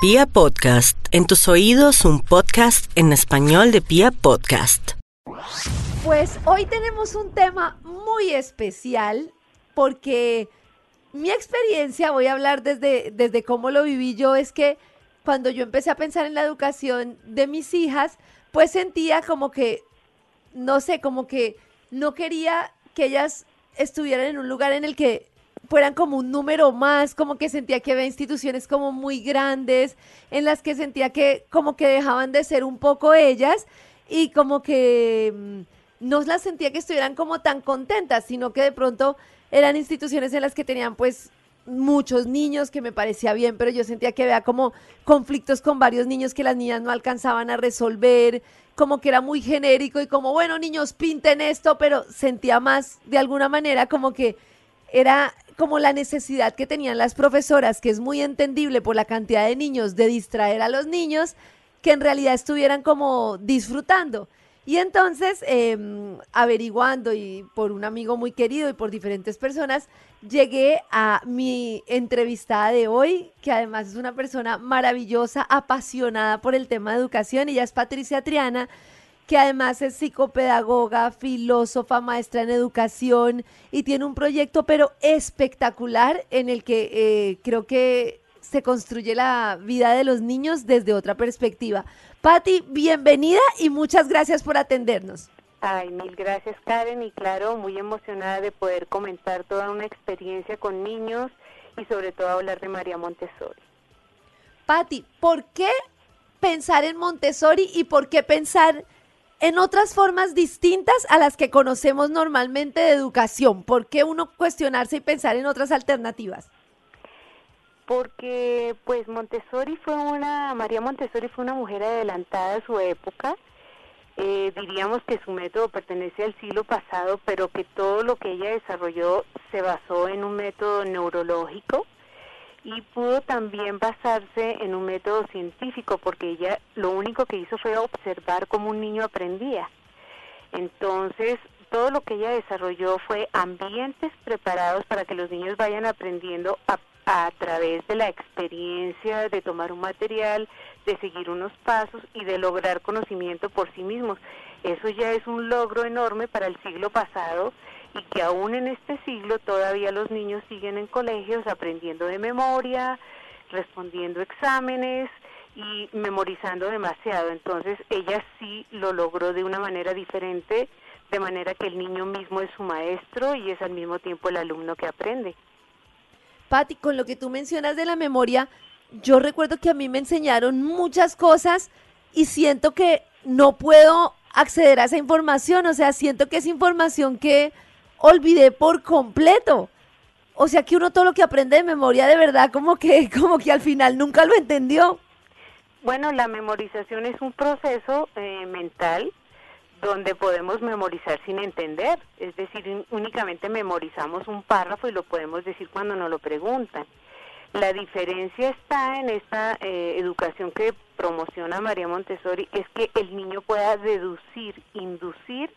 Pia Podcast, en tus oídos un podcast en español de Pia Podcast. Pues hoy tenemos un tema muy especial porque mi experiencia, voy a hablar desde, desde cómo lo viví yo, es que cuando yo empecé a pensar en la educación de mis hijas, pues sentía como que, no sé, como que no quería que ellas estuvieran en un lugar en el que fueran como un número más, como que sentía que había instituciones como muy grandes, en las que sentía que como que dejaban de ser un poco ellas y como que mm, no las sentía que estuvieran como tan contentas, sino que de pronto eran instituciones en las que tenían pues muchos niños, que me parecía bien, pero yo sentía que había como conflictos con varios niños que las niñas no alcanzaban a resolver, como que era muy genérico y como, bueno, niños, pinten esto, pero sentía más de alguna manera como que era como la necesidad que tenían las profesoras, que es muy entendible por la cantidad de niños, de distraer a los niños, que en realidad estuvieran como disfrutando. Y entonces, em, averiguando y por un amigo muy querido y por diferentes personas, llegué a mi entrevistada de hoy, que además es una persona maravillosa, apasionada por el tema de educación. Ella es Patricia Triana que además es psicopedagoga, filósofa, maestra en educación y tiene un proyecto pero espectacular en el que eh, creo que se construye la vida de los niños desde otra perspectiva. Patti, bienvenida y muchas gracias por atendernos. Ay, mil gracias Karen y claro, muy emocionada de poder comentar toda una experiencia con niños y sobre todo hablar de María Montessori. Patti, ¿por qué pensar en Montessori y por qué pensar en otras formas distintas a las que conocemos normalmente de educación? ¿Por qué uno cuestionarse y pensar en otras alternativas? Porque pues Montessori fue una, María Montessori fue una mujer adelantada a su época. Eh, diríamos que su método pertenece al siglo pasado, pero que todo lo que ella desarrolló se basó en un método neurológico y pudo también basarse en un método científico porque ella lo único que hizo fue observar cómo un niño aprendía. Entonces, todo lo que ella desarrolló fue ambientes preparados para que los niños vayan aprendiendo a, a través de la experiencia de tomar un material, de seguir unos pasos y de lograr conocimiento por sí mismos. Eso ya es un logro enorme para el siglo pasado y que aún en este siglo todavía los niños siguen en colegios aprendiendo de memoria, respondiendo exámenes y memorizando demasiado. Entonces ella sí lo logró de una manera diferente, de manera que el niño mismo es su maestro y es al mismo tiempo el alumno que aprende. Patti, con lo que tú mencionas de la memoria, yo recuerdo que a mí me enseñaron muchas cosas y siento que no puedo acceder a esa información, o sea, siento que es información que olvidé por completo. O sea que uno todo lo que aprende de memoria de verdad como que, como que al final nunca lo entendió. Bueno, la memorización es un proceso eh, mental donde podemos memorizar sin entender, es decir, únicamente memorizamos un párrafo y lo podemos decir cuando nos lo preguntan. La diferencia está en esta eh, educación que promociona María Montessori, es que el niño pueda deducir, inducir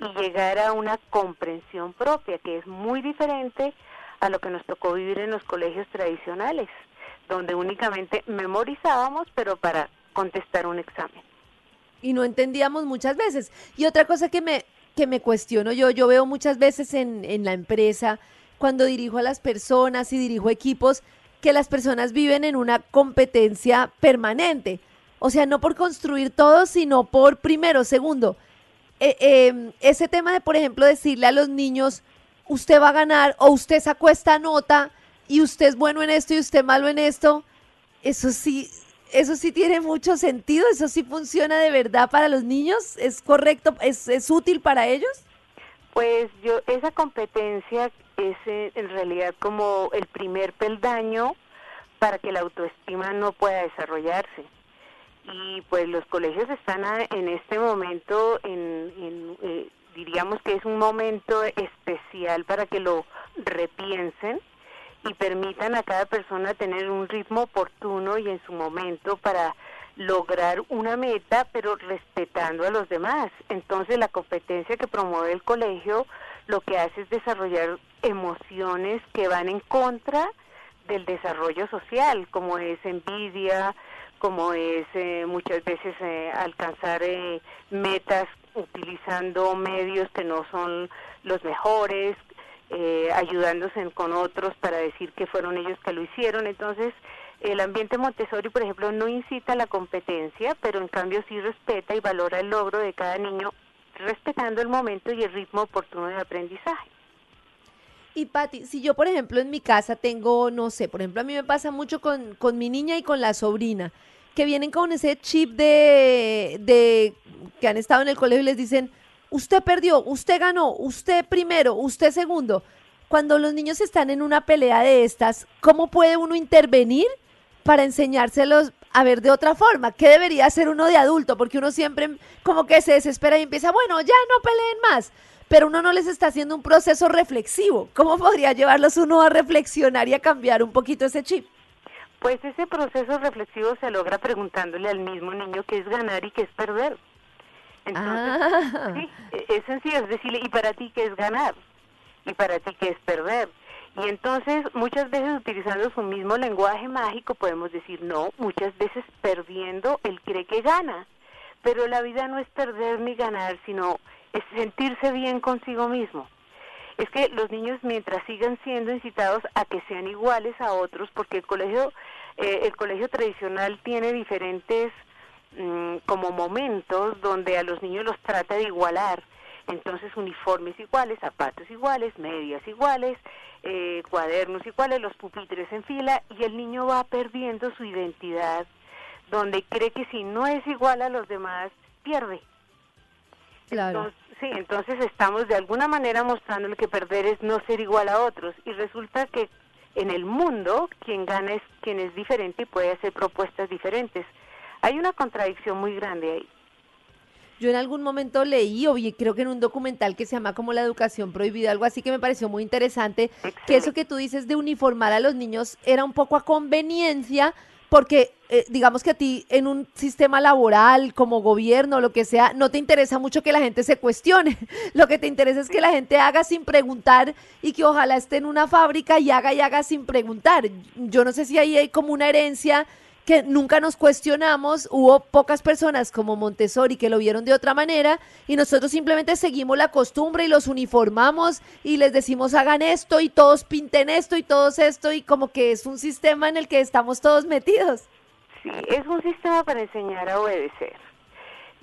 y llegar a una comprensión propia, que es muy diferente a lo que nos tocó vivir en los colegios tradicionales, donde únicamente memorizábamos, pero para contestar un examen. Y no entendíamos muchas veces. Y otra cosa que me, que me cuestiono yo, yo veo muchas veces en, en la empresa, cuando dirijo a las personas y dirijo equipos, que las personas viven en una competencia permanente. O sea, no por construir todo, sino por primero, segundo, eh, em, ese tema de, por ejemplo, decirle a los niños, usted va a ganar o usted sacó esta nota y usted es bueno en esto y usted malo en esto, eso sí, eso sí tiene mucho sentido, eso sí funciona de verdad para los niños, es correcto, es, es útil para ellos. Pues yo, esa competencia es eh, en realidad como el primer peldaño para que la autoestima no pueda desarrollarse y pues los colegios están en este momento en, eh, diríamos que es un momento especial para que lo repiensen y permitan a cada persona tener un ritmo oportuno y en su momento para lograr una meta, pero respetando a los demás. Entonces la competencia que promueve el colegio lo que hace es desarrollar emociones que van en contra del desarrollo social, como es envidia, como es eh, muchas veces eh, alcanzar eh, metas utilizando medios que no son los mejores, ayudándose con otros para decir que fueron ellos que lo hicieron. Entonces, el ambiente Montessori, por ejemplo, no incita a la competencia, pero en cambio sí respeta y valora el logro de cada niño, respetando el momento y el ritmo oportuno de aprendizaje. Y Patti, si yo, por ejemplo, en mi casa tengo, no sé, por ejemplo, a mí me pasa mucho con, con mi niña y con la sobrina, que vienen con ese chip de, de que han estado en el colegio y les dicen, usted perdió, usted ganó, usted primero, usted segundo. Cuando los niños están en una pelea de estas, ¿cómo puede uno intervenir para enseñárselos a ver de otra forma? ¿Qué debería hacer uno de adulto? Porque uno siempre como que se desespera y empieza, bueno, ya no peleen más pero uno no les está haciendo un proceso reflexivo. ¿Cómo podría llevarlos uno a reflexionar y a cambiar un poquito ese chip? Pues ese proceso reflexivo se logra preguntándole al mismo niño qué es ganar y qué es perder. Entonces, ah. sí, e-, es sencillo, es decirle, ¿y para ti qué es ganar? ¿Y para ti qué es perder? Y entonces, muchas veces utilizando su mismo lenguaje mágico, podemos decir, no, muchas veces perdiendo, él cree que gana. Pero la vida no es perder ni ganar, sino es sentirse bien consigo mismo. Es que los niños mientras sigan siendo incitados a que sean iguales a otros, porque el colegio, eh, el colegio tradicional tiene diferentes mm, como momentos donde a los niños los trata de igualar. Entonces uniformes iguales, zapatos iguales, medias iguales, eh, cuadernos iguales, los pupitres en fila y el niño va perdiendo su identidad, donde cree que si no es igual a los demás, pierde. Claro. Sí, entonces estamos de alguna manera mostrándole que perder es no ser igual a otros y resulta que en el mundo quien gana es quien es diferente y puede hacer propuestas diferentes. Hay una contradicción muy grande ahí. Yo en algún momento leí o creo que en un documental que se llama como la educación prohibida, algo así que me pareció muy interesante, que eso que tú dices de uniformar a los niños era un poco a conveniencia porque eh, digamos que a ti en un sistema laboral, como gobierno, lo que sea, no te interesa mucho que la gente se cuestione. Lo que te interesa es que la gente haga sin preguntar y que ojalá esté en una fábrica y haga y haga sin preguntar. Yo no sé si ahí hay como una herencia que nunca nos cuestionamos, hubo pocas personas como Montessori que lo vieron de otra manera y nosotros simplemente seguimos la costumbre y los uniformamos y les decimos hagan esto y todos pinten esto y todos esto y como que es un sistema en el que estamos todos metidos. Sí, es un sistema para enseñar a obedecer.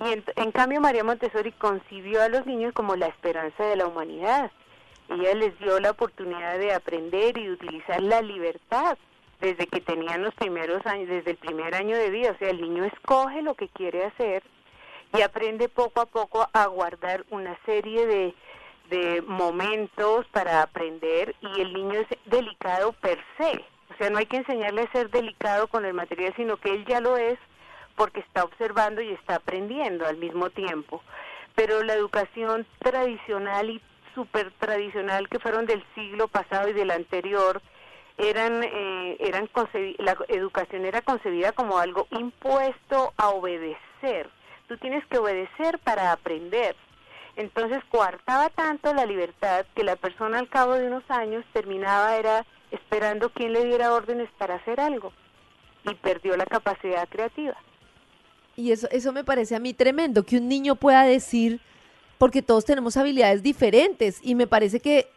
Y en, cambio María Montessori concibió a los niños como la esperanza de la humanidad. Ella les dio la oportunidad de aprender y utilizar la libertad desde que tenían los primeros años, desde el primer año de vida. O sea, el niño escoge lo que quiere hacer y aprende poco a poco a guardar una serie de, de momentos para aprender y el niño es delicado per se. O sea, no hay que enseñarle a ser delicado con el material, sino que él ya lo es porque está observando y está aprendiendo al mismo tiempo. Pero la educación tradicional y súper tradicional que fueron del siglo pasado y del anterior, eran, eh, eran la educación era concebida como algo impuesto a obedecer. Tú tienes que obedecer para aprender. Entonces coartaba tanto la libertad que la persona al cabo de unos años terminaba era esperando quien le diera órdenes para hacer algo y perdió la capacidad creativa. Y eso, eso me parece a mí tremendo, que un niño pueda decir, porque todos tenemos habilidades diferentes y me parece que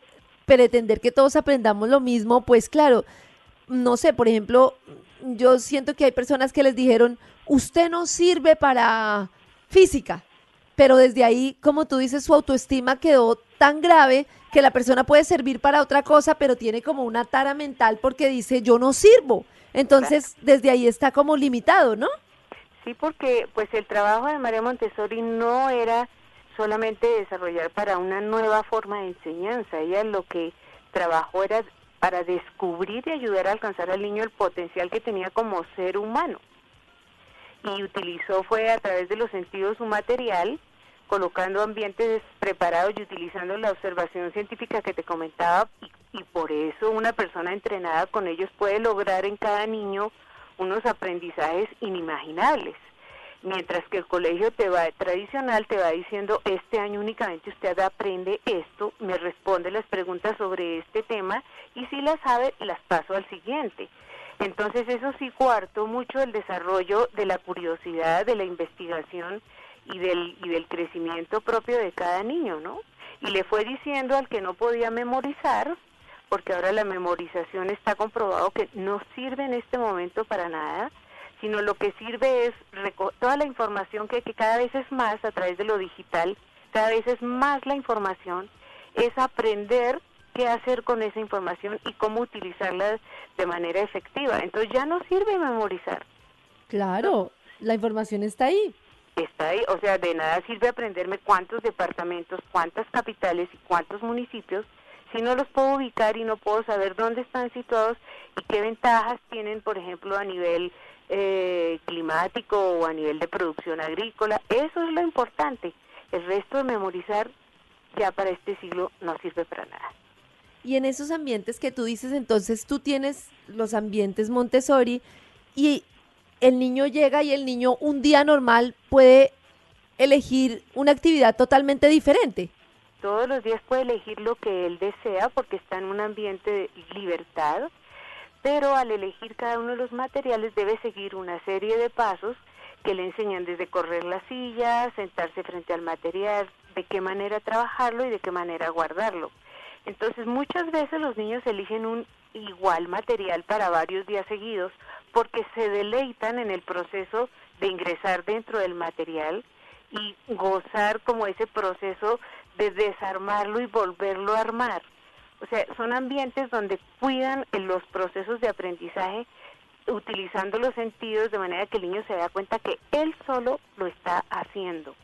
pretender que todos aprendamos lo mismo, pues claro, no sé, por ejemplo, yo siento que hay personas que les dijeron, usted no sirve para física, pero desde ahí, como tú dices, su autoestima quedó tan grave que la persona puede servir para otra cosa, pero tiene como una tara mental porque dice, yo no sirvo. Entonces, desde ahí está como limitado, ¿no? Sí, porque pues el trabajo de María Montessori no era solamente desarrollar para una nueva forma de enseñanza. Ella lo que trabajó era para descubrir y ayudar a alcanzar al niño el potencial que tenía como ser humano. Y utilizó fue a través de los sentidos su material, colocando ambientes preparados y utilizando la observación científica que te comentaba y, por eso una persona entrenada con ellos puede lograr en cada niño unos aprendizajes inimaginables Mientras que el colegio te va tradicional te va diciendo este año únicamente usted aprende esto, me responde las preguntas sobre este tema y si las sabe las paso al siguiente. Entonces eso sí cuarto mucho el desarrollo de la curiosidad, de la investigación y del, y del crecimiento propio de cada niño, ¿no? Y le fue diciendo al que no podía memorizar, porque ahora la memorización está comprobado que no sirve en este momento para nada, sino lo que sirve es toda la información que, que cada vez es más a través de lo digital, cada vez es más la información, es aprender qué hacer con esa información y cómo utilizarla de manera efectiva. Entonces ya no sirve memorizar. Claro, la información está ahí. Está ahí, o sea, de nada sirve aprenderme cuántos departamentos, cuántas capitales y cuántos municipios si no los puedo ubicar y no puedo saber dónde están situados y qué ventajas tienen, por ejemplo, a nivel eh, climático o a nivel de producción agrícola. Eso es lo importante. El resto de memorizar ya para este siglo no sirve para nada. Y en esos ambientes que tú dices, entonces tú tienes los ambientes Montessori y el niño llega y el niño un día normal puede elegir una actividad totalmente diferente. Todos los días puede elegir lo que él desea porque está en un ambiente de libertad, pero al elegir cada uno de los materiales debe seguir una serie de pasos que le enseñan desde correr la silla, sentarse frente al material, de qué manera trabajarlo y de qué manera guardarlo. Entonces muchas veces los niños eligen un igual material para varios días seguidos porque se deleitan en el proceso de ingresar dentro del material y gozar como ese proceso de desarmarlo y volverlo a armar. O sea, son ambientes donde cuidan los procesos de aprendizaje utilizando los sentidos de manera que el niño se da cuenta que él solo lo está haciendo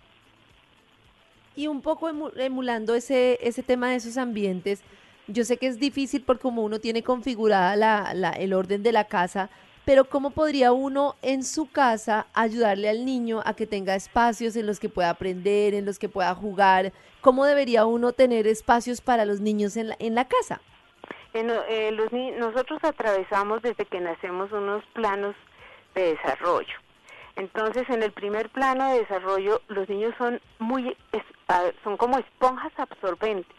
y un poco emulando ese, ese tema de esos ambientes, yo sé que es difícil porque como uno tiene configurada la, la, el orden de la casa, pero ¿cómo podría uno en su casa ayudarle al niño a que tenga espacios en los que pueda aprender, en los que pueda jugar? ¿Cómo debería uno tener espacios para los niños en la, en la casa? Eh, nosotros atravesamos desde que nacemos unos planos de desarrollo. Entonces, en el primer plano de desarrollo, los niños son muy son como esponjas absorbentes.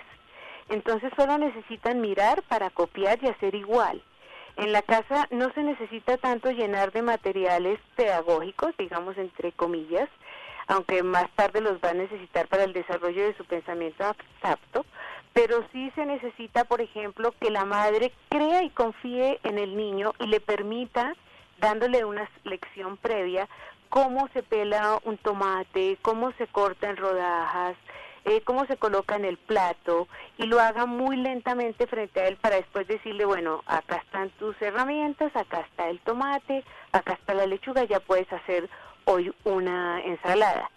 Entonces, solo necesitan mirar para copiar y hacer igual. En la casa no se necesita tanto llenar de materiales pedagógicos, digamos entre comillas, aunque más tarde los va a necesitar para el desarrollo de su pensamiento abstracto, pero sí se necesita, por ejemplo, que la madre crea y confíe en el niño y le permita dándole una lección previa cómo se pela un tomate, cómo se corta en rodajas, eh, cómo se coloca en el plato y lo haga muy lentamente frente a él para después decirle, bueno, acá están tus herramientas, acá está el tomate, acá está la lechuga, ya puedes hacer hoy una ensalada.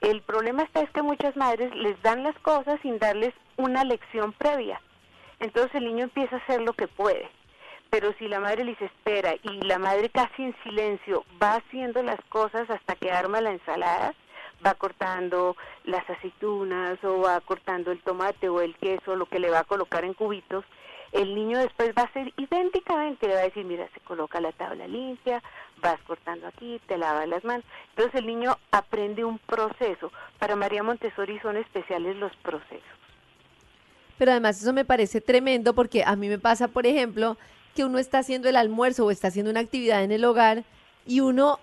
El problema está es que muchas madres les dan las cosas sin darles una lección previa. Entonces el niño empieza a hacer lo que puede pero si la madre les espera y la madre casi en silencio va haciendo las cosas hasta que arma la ensalada, va cortando las aceitunas o va cortando el tomate o el queso, lo que le va a colocar en cubitos, el niño después va a hacer idénticamente, le va a decir, mira, se coloca la tabla limpia, vas cortando aquí, te lavas las manos. Entonces el niño aprende un proceso. Para María Montessori son especiales los procesos. Pero además eso me parece tremendo porque a mí me pasa, por ejemplo, que uno está haciendo el almuerzo o está haciendo una actividad en el hogar y uno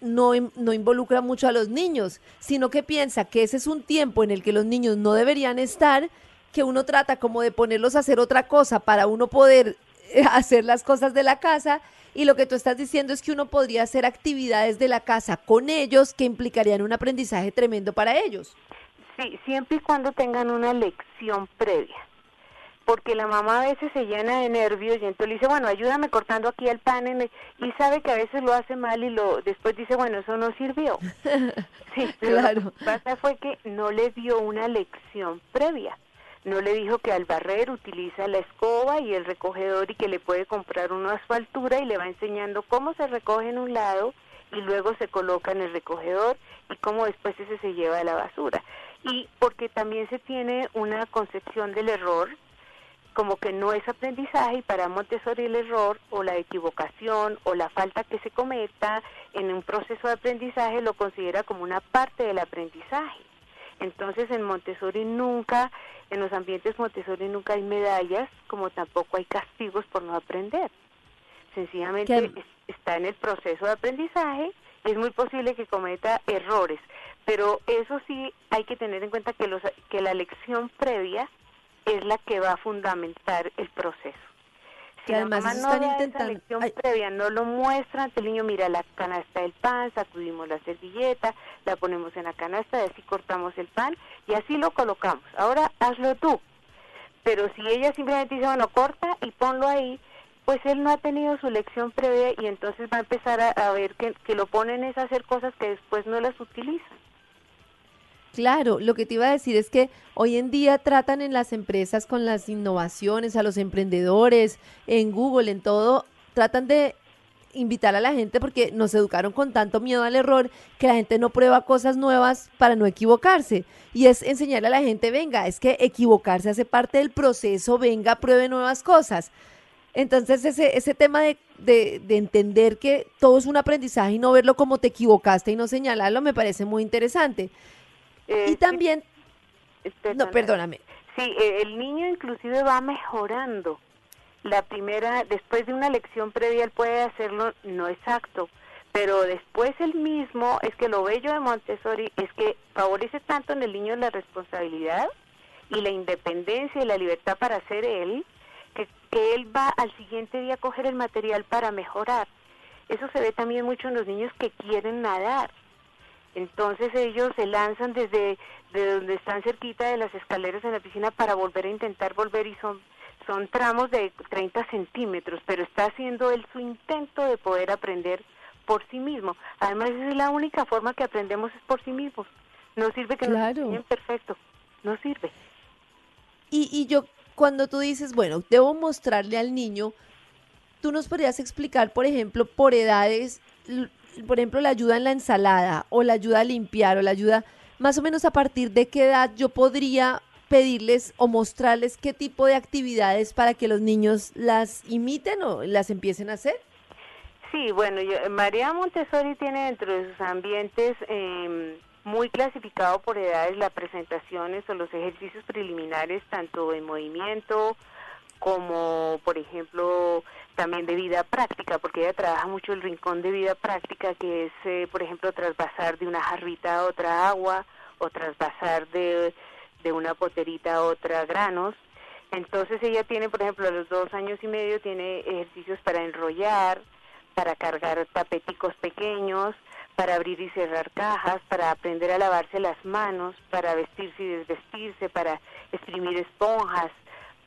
no, no, involucra mucho a los niños, sino que piensa que ese es un tiempo en el que los niños no deberían estar, que uno trata como de ponerlos a hacer otra cosa para uno poder eh, hacer las cosas de la casa y lo que tú estás diciendo es que uno podría hacer actividades de la casa con ellos que implicarían un aprendizaje tremendo para ellos. Sí, siempre y cuando tengan una lección previa porque la mamá a veces se llena de nervios y entonces le dice, bueno, ayúdame cortando aquí el pan y sabe que a veces lo hace mal y lo después dice, bueno, eso no sirvió. Sí, claro. lo que pasa fue que no le dio una lección previa. No le dijo que al barrer utiliza la escoba y el recogedor y que le puede comprar uno a su altura y le va enseñando cómo se recoge en un lado y luego se coloca en el recogedor y cómo después ese se lleva a la basura. Y porque también se tiene una concepción del error como que no es aprendizaje y para Montessori el error o la equivocación o la falta que se cometa en un proceso de aprendizaje lo considera como una parte del aprendizaje. Entonces en Montessori nunca, en los ambientes Montessori nunca hay medallas, como tampoco hay castigos por no aprender. Sencillamente está en el proceso de aprendizaje, es muy posible que cometa errores, pero eso sí hay que tener en cuenta que, los, que la lección previa es la que va a fundamentar el proceso. Si además la mamá no da esa lección previa, no lo muestra ante el niño, mira la canasta del pan, sacudimos la servilleta, la ponemos en la canasta, y así cortamos el pan y así lo colocamos. Ahora hazlo tú. Pero si ella simplemente dice, bueno, corta y ponlo ahí, pues él no ha tenido su lección previa y entonces va a empezar a, ver que, que lo ponen es a hacer cosas que después no las utilizan. Claro, lo que te iba a decir es que hoy en día tratan en las empresas con las innovaciones, a los emprendedores, en Google, en todo, tratan de invitar a la gente porque nos educaron con tanto miedo al error que la gente no prueba cosas nuevas para no equivocarse. Y es enseñarle a la gente, venga, es que equivocarse hace parte del proceso, venga, pruebe nuevas cosas. Entonces ese, ese tema de, de, de entender que todo es un aprendizaje y no verlo como te equivocaste y no señalarlo me parece muy interesante. Eh, y también... no, perdóname. Sí, eh, el niño inclusive va mejorando. La primera, después de una lección previa, él puede hacerlo no exacto, pero después el mismo, es que lo bello de Montessori es que favorece tanto en el niño la responsabilidad y la independencia y la libertad para hacer él, que, que él va al siguiente día a coger el material para mejorar. Eso se ve también mucho en los niños que quieren nadar. Entonces ellos se lanzan desde de donde están cerquita de las escaleras en la piscina para volver a intentar volver y son son tramos de 30 centímetros, pero está haciendo él su intento de poder aprender por sí mismo. Además, es la única forma que aprendemos es por sí mismos. No sirve que nos enseñen perfecto, no sirve. Y, y yo, cuando tú dices, bueno, debo mostrarle al niño, tú nos podrías explicar, por ejemplo, por edades, por ejemplo, la ayuda en la ensalada o la ayuda a limpiar o la ayuda, más o menos a partir de qué edad yo podría pedirles o mostrarles qué tipo de actividades para que los niños las imiten o las empiecen a hacer? Sí, bueno, María Montessori tiene dentro de sus ambientes em, muy clasificado por edades las presentaciones o los ejercicios preliminares, tanto en movimiento como, por ejemplo, también de vida práctica, porque ella trabaja mucho el rincón de vida práctica, que es, eh, por ejemplo, trasvasar de una jarrita a otra agua o trasvasar de, de una poterita a otra granos. Entonces ella tiene, por ejemplo, a los dos años y medio tiene ejercicios para enrollar, para cargar tapeticos pequeños, para abrir y cerrar cajas, para aprender a lavarse las manos, para vestirse y desvestirse, para exprimir esponjas,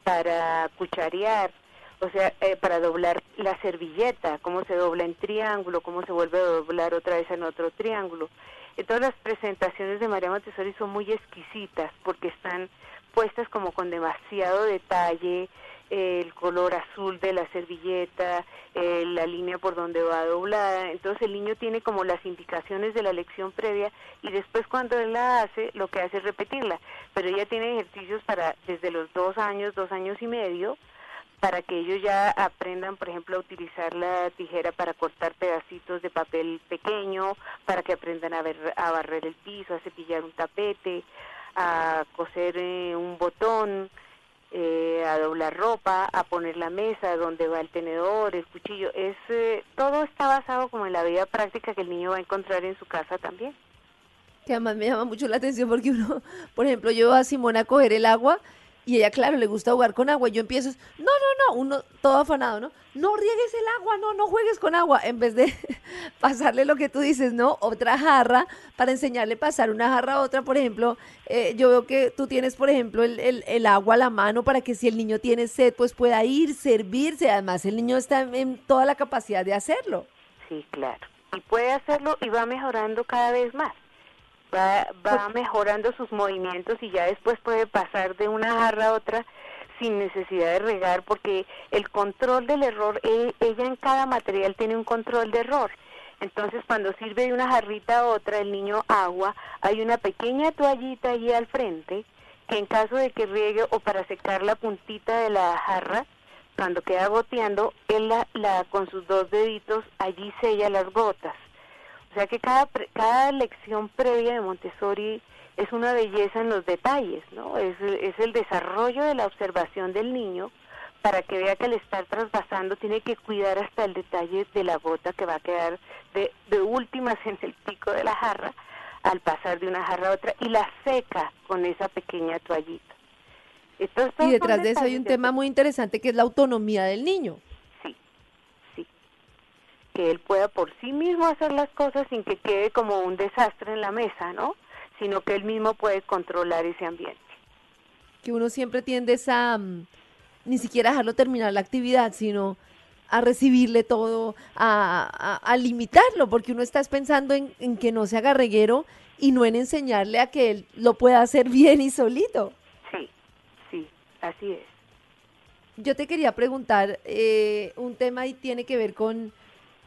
para cucharear o sea, eh, para doblar la servilleta, cómo se dobla en triángulo, cómo se vuelve a doblar otra vez en otro triángulo. todas las presentaciones de María Montessori son muy exquisitas porque están puestas como con demasiado detalle, el color azul de la servilleta, eh, la línea por donde va doblada. Entonces el niño tiene como las indicaciones de la lección previa y después cuando él la hace, lo que hace es repetirla. Pero ella tiene ejercicios para desde los dos años, dos años y medio, para que ellos ya aprendan, por ejemplo, a utilizar la tijera para cortar pedacitos de papel pequeño, para que aprendan a, ver, a barrer el piso, a cepillar un tapete, a coser eh, un botón, eh, a doblar ropa, a poner la mesa, donde va el tenedor, el cuchillo. Es eh, todo está basado como en la vida práctica que el niño va a encontrar en su casa también. Que además me llama mucho la atención porque uno, por ejemplo, yo a Simona a coger el agua y ella, claro, le gusta jugar con agua. Y yo empiezo, no, no, no, uno todo afanado, ¿no? No riegues el agua, no, no juegues con agua. En vez de pasarle lo que tú dices, ¿no? Otra jarra para enseñarle pasar una jarra a otra. Por ejemplo, eh, yo veo que tú tienes, por ejemplo, el, el, agua a la mano para que si el niño tiene sed, pues pueda ir, servirse. Además, el niño está en toda la capacidad de hacerlo. Sí, claro. Y puede hacerlo y va mejorando cada vez más va, va mejorando sus movimientos y ya después puede pasar de una jarra a otra sin necesidad de regar porque el control del error, e, ella en cada material tiene un control de error. Entonces cuando sirve de una jarrita a otra el niño agua, hay una pequeña toallita ahí al frente que en caso de que riegue o para secar la puntita de la jarra, cuando queda goteando, él la, la, con sus dos deditos allí sella las gotas. O sea que cada, cada lección previa de Montessori es una belleza en los detalles, ¿no? Es, es el desarrollo de la observación del niño para que vea que al estar trasvasando tiene que cuidar hasta el detalle de la gota que va a quedar de, de últimas en el pico de la jarra al pasar de una jarra a otra y la seca con esa pequeña toallita. y detrás de eso hay un tema muy interesante que es la autonomía del niño. Que él pueda por sí mismo hacer las cosas sin que quede como un desastre en la mesa, ¿no? Sino que él mismo puede controlar ese ambiente. Que uno siempre tiende a mm, ni siquiera dejarlo terminar la actividad, sino a recibirle todo, a, limitarlo, porque uno está pensando en, en, que no se haga reguero y no en enseñarle a que él lo pueda hacer bien y solito. Sí, sí, así es. Yo te quería preguntar eh, un tema y tiene que ver con,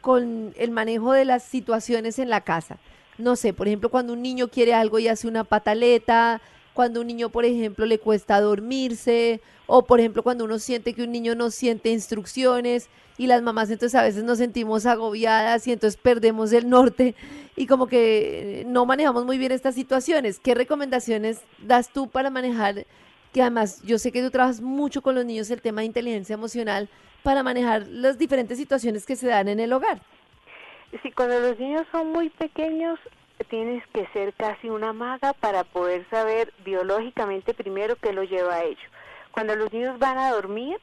con el manejo de las situaciones en la casa. No sé, por ejemplo, cuando un niño quiere algo y hace una pataleta, cuando un niño, por ejemplo, le cuesta dormirse, o por ejemplo, cuando uno siente que un niño no siente instrucciones y las mamás entonces a veces nos sentimos agobiadas y entonces perdemos el norte y como que no manejamos muy bien estas situaciones. ¿Qué recomendaciones das tú para manejar? Que además yo sé que tú trabajas mucho con los niños el tema de inteligencia emocional para manejar las diferentes situaciones que se dan en el hogar. Sí, cuando los niños son muy pequeños tienes que ser casi una maga para poder saber biológicamente primero qué lo lleva a ello. Cuando los niños van a dormir,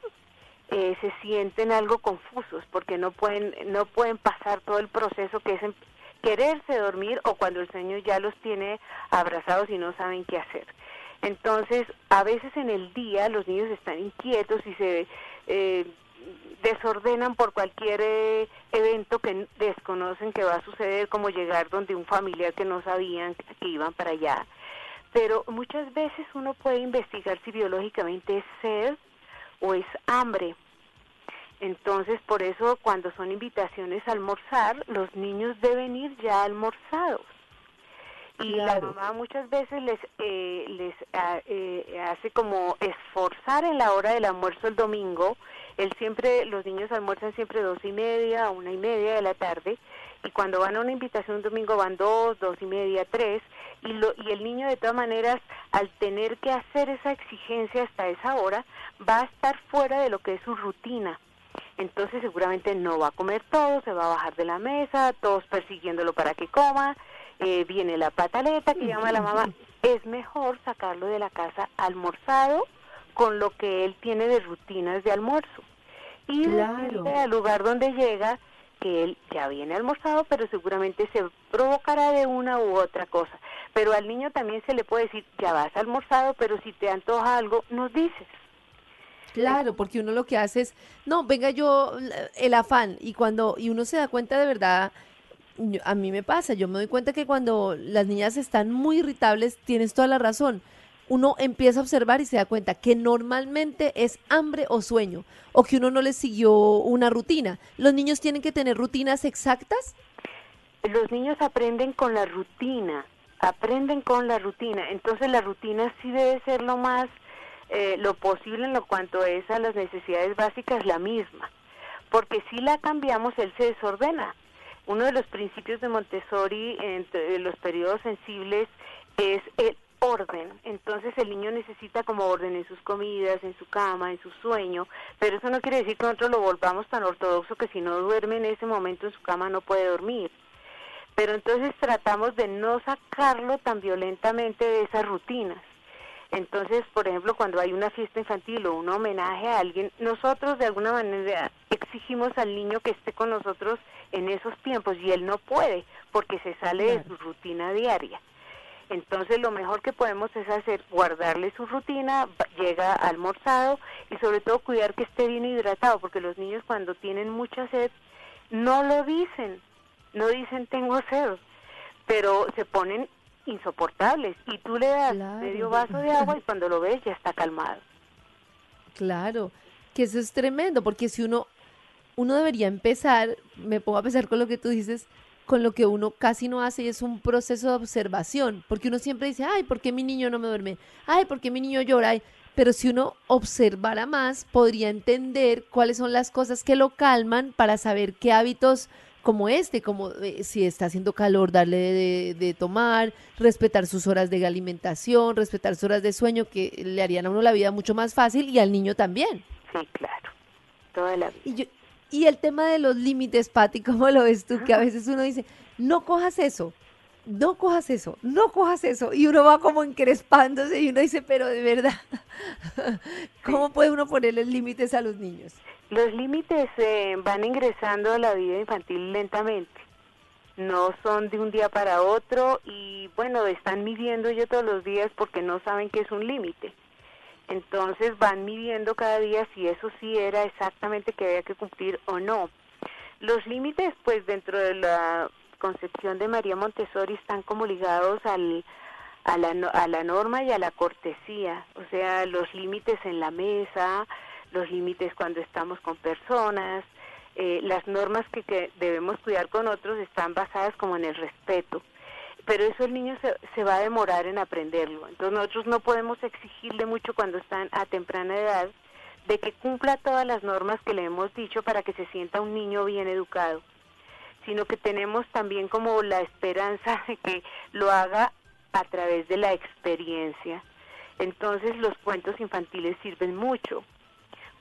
eh, se sienten algo confusos porque no pueden no pueden pasar todo el proceso que es quererse dormir o cuando el sueño ya los tiene abrazados y no saben qué hacer. Entonces, a veces en el día los niños están inquietos y se eh, desordenan por cualquier eh, evento que desconocen que va a suceder, como llegar donde un familiar que no sabían que iban para allá. Pero muchas veces uno puede investigar si biológicamente es sed o es hambre. Entonces, por eso cuando son invitaciones a almorzar, los niños deben ir ya almorzados. Y la mamá muchas veces les eh, les ah, eh, hace como esforzar en la hora del almuerzo el domingo. Él siempre, los niños almuerzan siempre dos y media, una y media de la tarde, y cuando van a una invitación un domingo van dos, dos y media, tres, y, lo, y el niño de todas maneras, al tener que hacer esa exigencia hasta esa hora, va a estar fuera de lo que es su rutina. Entonces seguramente no va a comer todo, se va a bajar de la mesa, todos persiguiéndolo para que coma, eh, viene la pataleta que llama la mamá. Es mejor sacarlo de la casa almorzado, con lo que él tiene de rutinas de almuerzo. Y claro. al lugar donde llega, que él ya viene almorzado, pero seguramente se provocará de una u otra cosa. Pero al niño también se le puede decir, ya vas almorzado, pero si te antoja algo, nos dices. Claro, porque uno lo que hace es, no, venga yo el afán y cuando y uno se da cuenta de verdad, a mí me pasa, yo me doy cuenta que cuando las niñas están muy irritables, tienes toda la razón uno empieza a observar y se da cuenta que normalmente es hambre o sueño, o que uno no le siguió una rutina. ¿Los niños tienen que tener rutinas exactas? Los niños aprenden con la rutina, aprenden con la rutina, entonces la rutina sí debe ser lo más, eh, lo posible en lo cuanto es a las necesidades básicas la misma, porque si la cambiamos, él se desordena. Uno de los principios de Montessori entre los periodos sensibles es el orden. Entonces el niño necesita como orden en sus comidas, en su cama, en su sueño, pero eso no quiere decir que nosotros lo volvamos tan ortodoxo que si no duerme en ese momento en su cama no puede dormir. Pero entonces tratamos de no sacarlo tan violentamente de esas rutinas. Entonces, por ejemplo, cuando hay una fiesta infantil o un homenaje a alguien, nosotros de alguna manera exigimos al niño que esté con nosotros en esos tiempos y él no puede porque se sale de su rutina diaria. Entonces lo mejor que podemos es hacer, guardarle su rutina, llega almorzado y sobre todo cuidar que esté bien hidratado, porque los niños cuando tienen mucha sed no lo dicen, no dicen tengo sed, pero se ponen insoportables y tú le das medio vaso de agua y cuando lo ves ya está calmado. Claro, que eso es tremendo, porque si uno, uno debería empezar, me pongo a pensar con lo que tú dices, con lo que uno casi no hace y es un proceso de observación, porque uno siempre dice, ay, ¿por qué mi niño no me duerme? Ay, ¿por qué mi niño llora? pero si uno observara más, podría entender cuáles son las cosas que lo calman para saber qué hábitos como este, como eh, si está haciendo calor, darle de, de, tomar, respetar sus horas de alimentación, respetar sus horas de sueño, que le harían a uno la vida mucho más fácil y al niño también. Sí, claro, toda la vida. Y yo, y el tema de los límites, Pati, ¿cómo lo ves tú? Que a veces uno dice, no cojas eso, no cojas eso, no cojas eso. Y uno va como encrespándose y uno dice, pero de verdad, ¿cómo puede uno ponerle límites a los niños? Los límites eh, van ingresando a la vida infantil lentamente. No son de un día para otro y bueno, están midiendo yo todos los días porque no saben que es un límite. Entonces van midiendo cada día si eso sí era exactamente que había que cumplir o no. Los límites, pues dentro de la concepción de María Montessori están como ligados al, a, la, a la norma y a la cortesía, o sea, los límites en la mesa, los límites cuando estamos con personas, eh, las normas que, que debemos cuidar con otros están basadas como en el respeto pero eso el niño se, se, va a demorar en aprenderlo. Entonces nosotros no podemos exigirle mucho cuando están a temprana edad de que cumpla todas las normas que le hemos dicho para que se sienta un niño bien educado, sino que tenemos también como la esperanza de que lo haga a través de la experiencia. Entonces los cuentos infantiles sirven mucho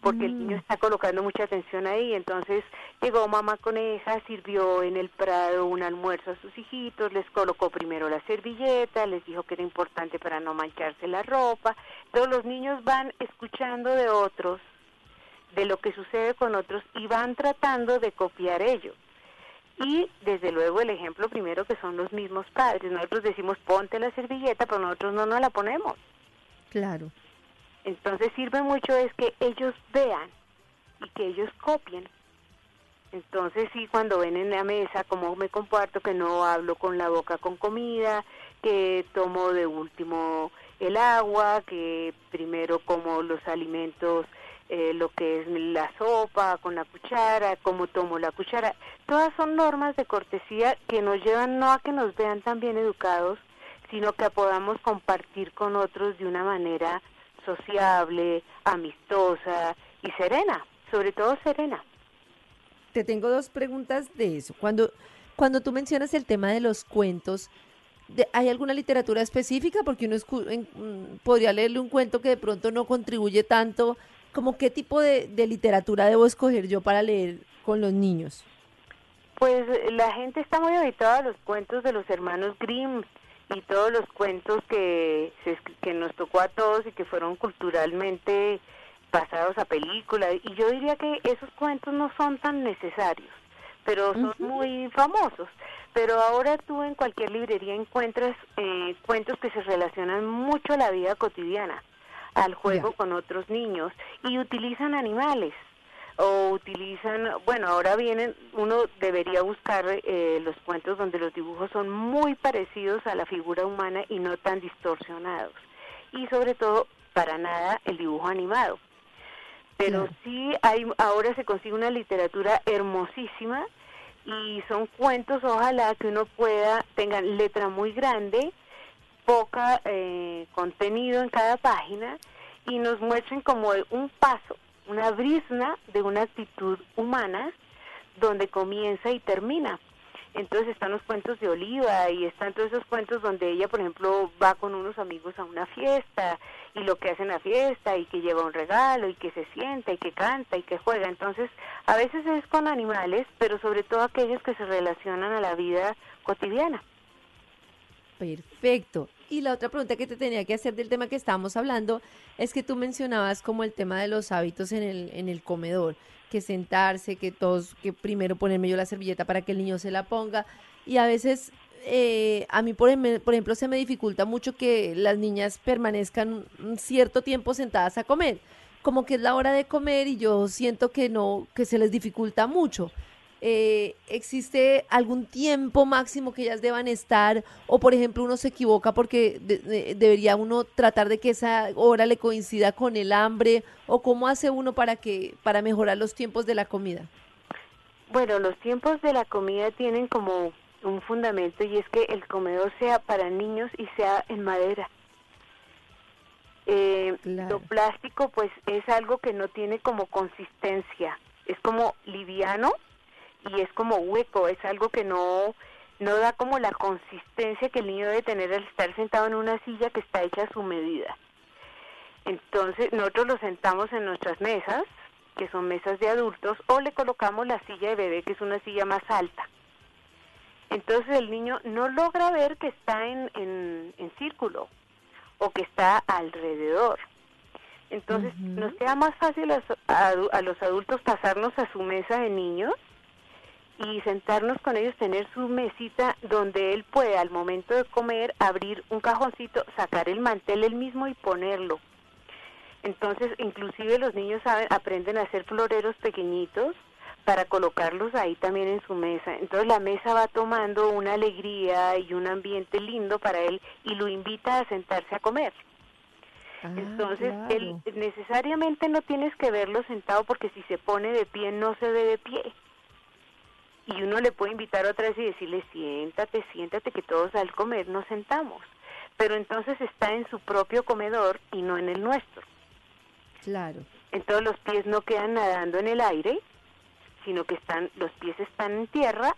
porque el niño mm. está colocando mucha atención ahí. Entonces llegó mamá coneja, sirvió en el prado un almuerzo a sus hijitos, les colocó primero la servilleta, les dijo que era importante para no mancharse la ropa. Todos los niños van escuchando de otros, de lo que sucede con otros y van tratando de copiar ello. Y desde luego el ejemplo primero que son los mismos padres. Nosotros decimos ponte la servilleta, pero nosotros no nos la ponemos. Claro. Entonces sirve mucho es que ellos vean y que ellos copien. Entonces sí, cuando ven en la mesa cómo me comporto, que no hablo con la boca con comida, que tomo de último el agua, que primero como los alimentos, eh, lo que es la sopa con la cuchara, cómo tomo la cuchara. Todas son normas de cortesía que nos llevan no a que nos vean tan bien educados, sino que podamos compartir con otros de una manera sociable, amistosa y serena, sobre todo serena. Te tengo dos preguntas de eso. Cuando, cuando tú mencionas el tema de los cuentos, ¿hay alguna literatura específica? Porque uno mm, podría leerle un cuento que de pronto no contribuye tanto. ¿Como qué tipo de, de literatura debo escoger yo para leer con los niños? Pues la gente está muy habitada a los cuentos de los hermanos Grimm, y todos los cuentos que, que nos tocó a todos y que fueron culturalmente pasados a película. Y yo diría que esos cuentos no son tan necesarios, pero son muy famosos. Pero ahora tú en cualquier librería encuentras eh, cuentos que se relacionan mucho a la vida cotidiana, al juego con otros niños y utilizan animales o utilizan, bueno, ahora vienen, uno debería buscar eh, los cuentos donde los dibujos son muy parecidos a la figura humana y no tan distorsionados. Y sobre todo, para nada, el dibujo animado. Pero sí hay, ahora se consigue una literatura hermosísima y son cuentos, ojalá que uno pueda, tengan letra muy grande, poca eh, contenido en cada página y nos muestren como un paso una brisna de una actitud humana donde comienza y termina. Entonces están los cuentos de Oliva y están todos esos cuentos donde ella, por ejemplo, va con unos amigos a una fiesta y lo que hace en la fiesta y que lleva un regalo y que se sienta y que canta y que juega. Entonces, a veces es con animales, pero sobre todo aquellos que se relacionan a la vida cotidiana. Perfecto. Y la otra pregunta que te tenía que hacer del tema que estábamos hablando es que tú mencionabas como el tema de los hábitos en el, en el comedor, que sentarse, que todos, que primero ponerme yo la servilleta para que el niño se la ponga. Y a veces eh, a mí, por, ejemplo, se me dificulta mucho que las niñas permanezcan un cierto tiempo sentadas a comer. Como que es la hora de comer y yo siento que no, que se les dificulta mucho. Eh, ¿existe algún tiempo máximo que ellas deban estar? O por ejemplo uno se equivoca porque debería uno tratar de que esa hora le coincida con el hambre o cómo hace uno para que para mejorar los tiempos de la comida. Bueno, los tiempos de la comida tienen como un fundamento y es que el comedor sea para niños y sea en madera. Eh, Lo plástico pues es algo que no tiene como consistencia, es como liviano y es como hueco, es algo que no no da como la consistencia que el niño debe tener al estar sentado en una silla que está hecha a su medida. Entonces nosotros lo sentamos en nuestras mesas, que son mesas de adultos, o le colocamos la silla de bebé, que es una silla más alta. Entonces el niño no logra ver que está en, en, círculo o que está alrededor. Entonces nos queda más fácil a, a, los adultos pasarnos a su mesa de niños y sentarnos con ellos, tener su mesita donde él puede al momento de comer abrir un cajoncito, sacar el mantel él mismo y ponerlo. Entonces, inclusive los niños saben, aprenden a hacer floreros pequeñitos para colocarlos ahí también en su mesa. Entonces la mesa va tomando una alegría y un ambiente lindo para él y lo invita a sentarse a comer. Ah, Entonces, él necesariamente no tienes que verlo sentado porque si se pone de pie no se ve de pie y uno le puede invitar otra vez y decirle siéntate, siéntate que todos al comer nos sentamos, pero entonces está en su propio comedor y no en el nuestro. Claro. Entonces los pies no quedan nadando en el aire, sino que están los pies están en tierra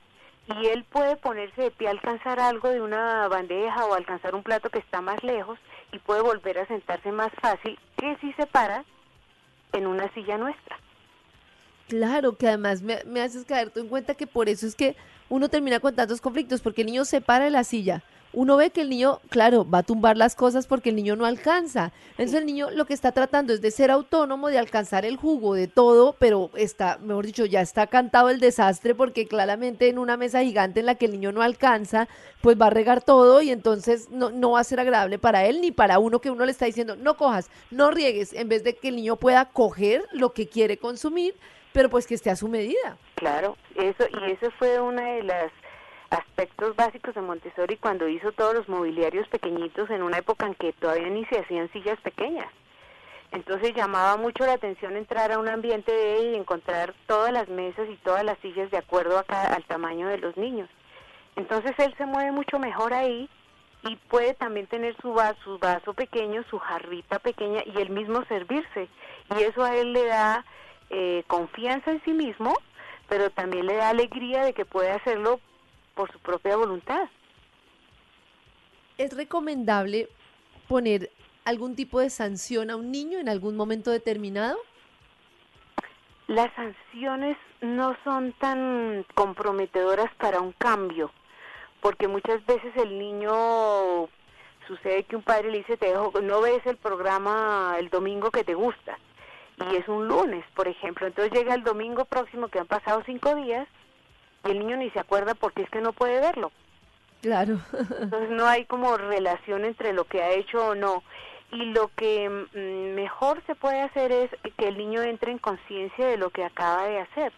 y él puede ponerse de pie a alcanzar algo de una bandeja o alcanzar un plato que está más lejos y puede volver a sentarse más fácil que si se para en una silla nuestra. Claro, que además me, me haces caer tú en cuenta que por eso es que uno termina con tantos conflictos, porque el niño se para de la silla. Uno ve que el niño, claro, va a tumbar las cosas porque el niño no alcanza. Entonces el niño lo que está tratando es de ser autónomo, de alcanzar el jugo de todo, pero está, mejor dicho, ya está cantado el desastre porque claramente en una mesa gigante en la que el niño no alcanza, pues va a regar todo y entonces no, no va a ser agradable para él ni para uno que uno le está diciendo, no cojas, no riegues, en vez de que el niño pueda coger lo que quiere consumir pero pues que esté a su medida. Claro, eso y eso fue uno de los aspectos básicos de Montessori cuando hizo todos los mobiliarios pequeñitos en una época en que todavía ni se hacían sillas pequeñas. Entonces llamaba mucho la atención entrar a un ambiente de y encontrar todas las mesas y todas las sillas de acuerdo a al tamaño de los niños. Entonces él se mueve mucho mejor ahí y puede también tener su vaso, su vaso pequeño, su jarrita pequeña y él mismo servirse. Y eso a él le da eh, confianza en sí mismo, pero también le da alegría de que puede hacerlo por su propia voluntad. ¿Es recomendable poner algún tipo de sanción a un niño en algún momento determinado? Las sanciones no son tan comprometedoras para un cambio, porque muchas veces el niño sucede que un padre le dice, te dejo, no ves el programa el domingo que te gusta, y es un lunes, por ejemplo. Entonces llega el domingo próximo, que han pasado cinco días, y el niño ni se acuerda porque es que no puede verlo. Claro. Entonces no hay como relación entre lo que ha hecho o no. Y lo que mm, mejor se puede hacer es que el niño entre en conciencia de lo que acaba de hacer.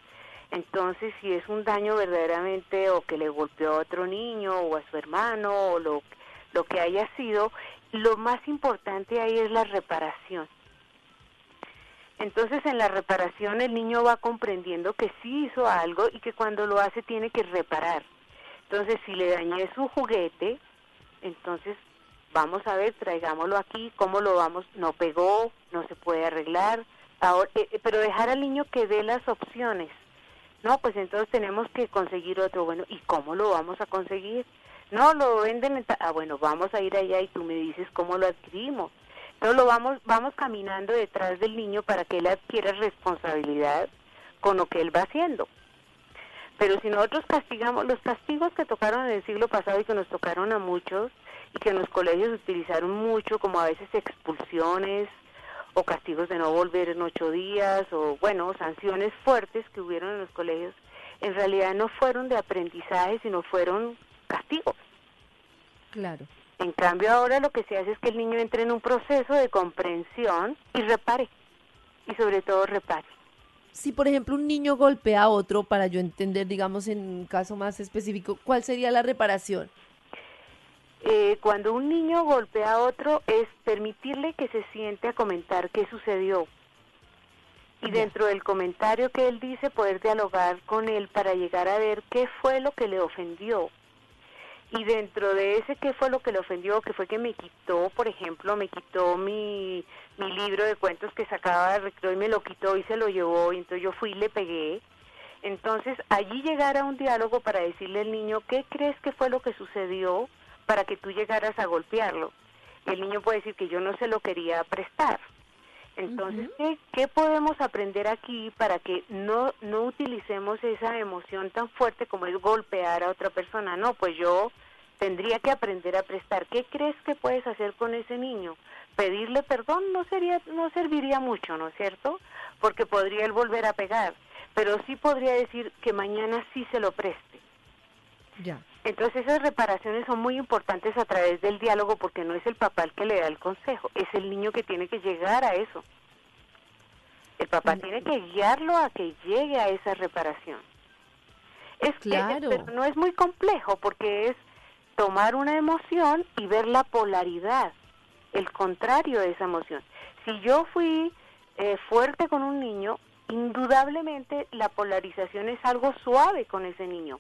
Entonces, si es un daño verdaderamente o que le golpeó a otro niño o a su hermano o lo, lo que haya sido, lo más importante ahí es la reparación. Entonces en la reparación el niño va comprendiendo que sí hizo algo y que cuando lo hace tiene que reparar. Entonces si le dañé su juguete, entonces vamos a ver, traigámoslo aquí, cómo lo vamos, no pegó, no se puede arreglar, eh, eh, pero dejar al niño que dé las opciones. No, pues entonces tenemos que conseguir otro, bueno, ¿y cómo lo vamos a conseguir? No, lo venden, ah, bueno, vamos a ir allá y tú me dices cómo lo adquirimos. Entonces lo vamos, vamos caminando detrás del niño para que él adquiera responsabilidad con lo que él va haciendo. Pero si nosotros castigamos, los castigos que tocaron en el siglo pasado y que nos tocaron a muchos y que en los colegios utilizaron mucho, como a veces expulsiones o castigos de no volver en ocho días o, bueno, sanciones fuertes que hubieron en los colegios, en realidad no fueron de aprendizaje, sino fueron castigos. Claro. En cambio ahora lo que se hace es que el niño entre en un proceso de comprensión y repare. Y sobre todo repare. Si por ejemplo un niño golpea a otro, para yo entender, digamos en un caso más específico, ¿cuál sería la reparación? Eh, cuando un niño golpea a otro es permitirle que se siente a comentar qué sucedió. Y dentro del comentario que él dice, poder dialogar con él para llegar a ver qué fue lo que le ofendió y dentro de ese qué fue lo que le ofendió, que fue que me quitó, por ejemplo, me quitó mi, mi libro de cuentos que sacaba de recreo y me lo quitó y se lo llevó y entonces yo fui y le pegué. Entonces allí llegar a un diálogo para decirle al niño, ¿qué crees que fue lo que sucedió para que tú llegaras a golpearlo? el niño puede decir que yo no se lo quería prestar. Entonces, ¿qué, ¿qué, podemos aprender aquí para que no, no utilicemos esa emoción tan fuerte como es golpear a otra persona? No, pues yo tendría que aprender a prestar. ¿Qué crees que puedes hacer con ese niño? Pedirle perdón no sería, no serviría mucho, ¿no es cierto? Porque podría él volver a pegar, pero sí podría decir que mañana sí se lo preste. Ya. Entonces esas reparaciones son muy importantes a través del diálogo porque no es el papá el que le da el consejo, es el niño que tiene que llegar a eso. El papá tiene que guiarlo a que llegue a esa reparación. Es claro. pero no es muy complejo porque es tomar una emoción y ver la polaridad, el contrario de esa emoción. Si yo fui eh, fuerte con un niño, indudablemente la polarización es algo suave con ese niño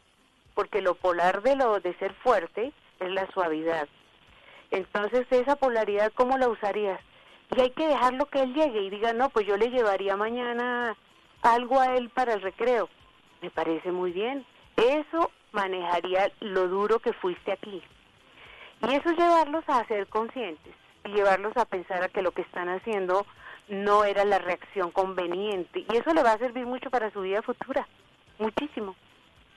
porque lo polar de lo de ser fuerte es la suavidad. Entonces, esa polaridad, ¿cómo la usarías? Y hay que dejarlo que él llegue y diga, no, pues yo le llevaría mañana algo a él para el recreo. Me parece muy bien. Eso manejaría lo duro que fuiste aquí. Y eso es llevarlos a ser conscientes y llevarlos a pensar a que lo que están haciendo no era la reacción conveniente. Y eso le va a servir mucho para su vida futura. Muchísimo.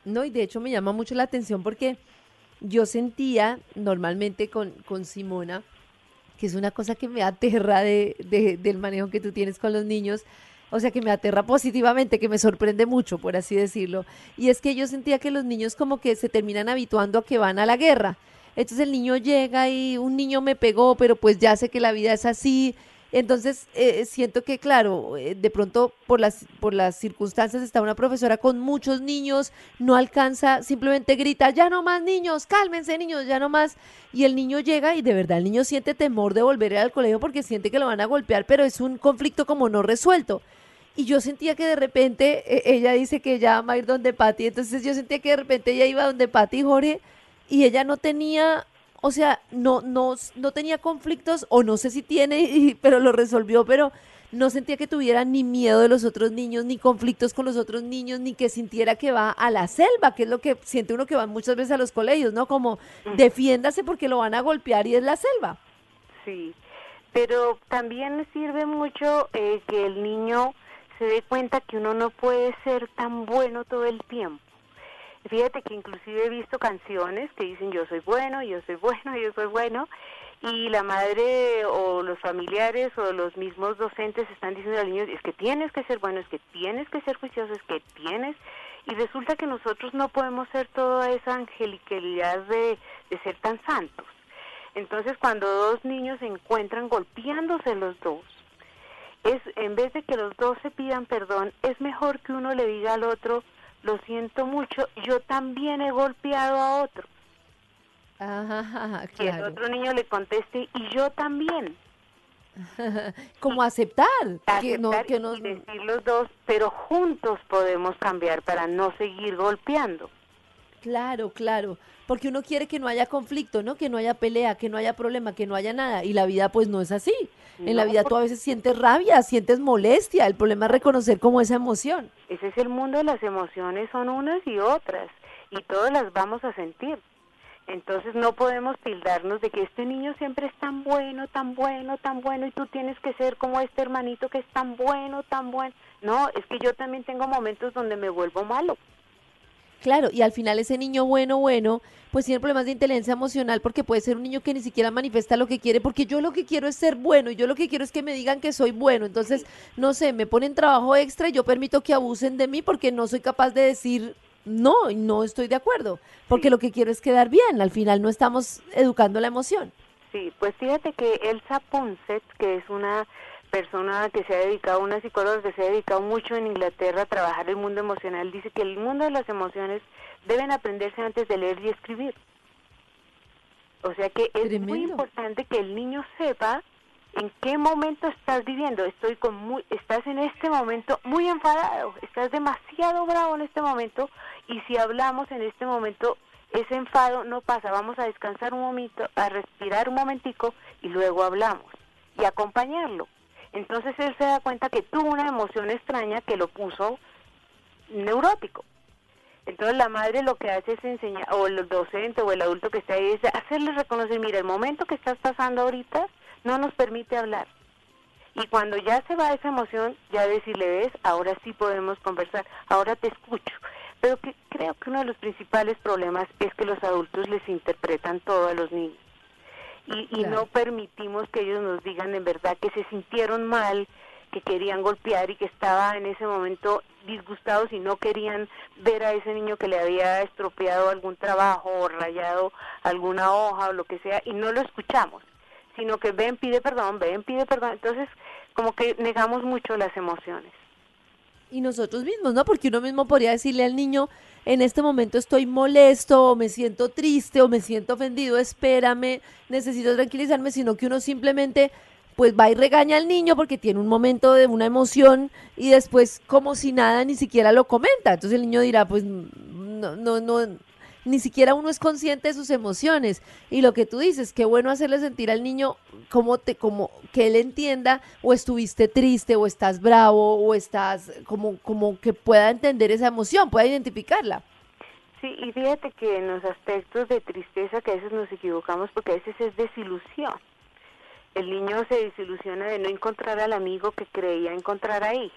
No, y de hecho me llama mucho la atención porque yo sentía normalmente con, con Simona, que es una cosa que me aterra de, del manejo que tú tienes con los niños, o sea, que me aterra positivamente, que me sorprende mucho, por así decirlo. Y es que yo sentía que los niños como que se terminan habituando a que van a la guerra. Entonces el niño llega y un niño me pegó, pero pues ya sé que la vida es así, entonces, eh, siento que, claro, eh, de pronto por las, por las circunstancias está una profesora con muchos niños, no alcanza, simplemente grita, ya no más niños, cálmense niños, ya no más. Y el niño llega y de verdad el niño siente temor de volver al colegio porque siente que lo van a golpear, pero es un conflicto como no resuelto. Y yo sentía que de repente, e, ella dice que ella va a ir donde Pati, entonces yo sentía que de repente ella iba donde Pati y Jorge y ella no tenía o sea, no, no, no tenía conflictos, o no sé si tiene, pero lo resolvió, pero no sentía que tuviera ni miedo de los otros niños, ni conflictos con los otros niños, ni que sintiera que va a la selva, que es lo que siente uno que va muchas veces a los colegios, ¿no? Como defiéndase porque lo van a golpear y es la selva. Sí, pero también sirve mucho eh, que el niño se dé cuenta que uno no puede ser tan bueno todo el tiempo. Fíjate que inclusive he visto canciones que dicen yo soy bueno, yo soy bueno, yo soy bueno, y la madre o los familiares o los mismos docentes están diciendo al niño, es que tienes que ser bueno, es que tienes que ser juicioso, es que tienes, y resulta que nosotros no podemos ser toda esa angelicalidad de, de ser tan santos. Entonces cuando dos niños se encuentran golpeándose los dos, es en vez de que los dos se pidan perdón, es mejor que uno le diga al otro, lo siento mucho, yo también he golpeado a otro. Ajá, claro. Que el otro niño le conteste, y yo también. Como aceptar, que no, que y decir los dos, pero juntos podemos cambiar para no seguir golpeando. Claro, claro, porque uno quiere que no haya conflicto, ¿no? Que no haya pelea, que no haya problema, que no haya nada, y la vida pues no es así. En la vida tú a veces sientes rabia, sientes molestia, el problema es reconocer como esa emoción. Ese es el mundo de las emociones, son unas y otras, y todas las vamos a sentir. Entonces no podemos tildarnos de que este niño siempre es tan bueno, tan bueno, tan bueno, y tú tienes que ser como este hermanito que es tan bueno, tan bueno. No, es que yo también tengo momentos donde me vuelvo malo. Claro, y al final ese niño bueno, bueno, pues tiene problemas de inteligencia emocional porque puede ser un niño que ni siquiera manifiesta lo que quiere, porque yo lo que quiero es ser bueno y yo lo que quiero es que me digan que soy bueno. Entonces, no sé, me ponen trabajo extra y yo permito que abusen de mí porque no soy capaz de decir no, no estoy de acuerdo, porque lo que quiero es quedar bien. Al final no estamos educando la emoción. Sí, pues fíjate que Elsa Ponset, que es una persona que se ha dedicado, una psicóloga que se ha dedicado mucho en Inglaterra a trabajar el mundo emocional, dice que el mundo de las emociones deben aprenderse antes de leer y escribir. O sea que es muy importante que el niño sepa en qué momento estás viviendo. Estoy con muy, estás en este momento muy enfadado, estás demasiado bravo en este momento y si hablamos en este momento ese enfado no pasa, vamos a descansar un momento, a respirar un momentico y luego hablamos y acompañarlo. Entonces él se da cuenta que tuvo una emoción extraña que lo puso neurótico. Entonces la madre lo que hace es enseñar, o el docente o el adulto que está ahí, es hacerle reconocer, mira, el momento que estás pasando ahorita no nos permite hablar. Y cuando ya se va esa emoción, ya decirle, ves, ahora sí podemos conversar, ahora te escucho. Pero que creo que uno de los principales problemas es que los adultos les interpretan todo a los niños. Y, y no permitimos que ellos nos digan en verdad que se sintieron mal, que querían golpear y que estaba en ese momento disgustados y no querían ver a ese niño que le había estropeado algún trabajo o rayado alguna hoja o lo que sea y no lo escuchamos, sino que ven, pide perdón, ven, pide perdón. Entonces, como que negamos mucho las emociones y nosotros mismos, ¿no? Porque uno mismo podría decirle al niño, en este momento estoy molesto, o me siento triste, o me siento ofendido, espérame, necesito tranquilizarme, sino que uno simplemente pues va y regaña al niño porque tiene un momento de una emoción y después como si nada ni siquiera lo comenta. Entonces el niño dirá, pues no, no, no, ni siquiera uno es consciente de sus emociones. Y lo que tú dices, qué bueno hacerle sentir al niño como te, como que él entienda, o estuviste triste, o estás bravo, o estás como, como que pueda entender esa emoción, pueda identificarla. Sí, y fíjate que en los aspectos de tristeza que a veces nos equivocamos porque a veces es desilusión. El niño se desilusiona de no encontrar al amigo que creía encontrar ahí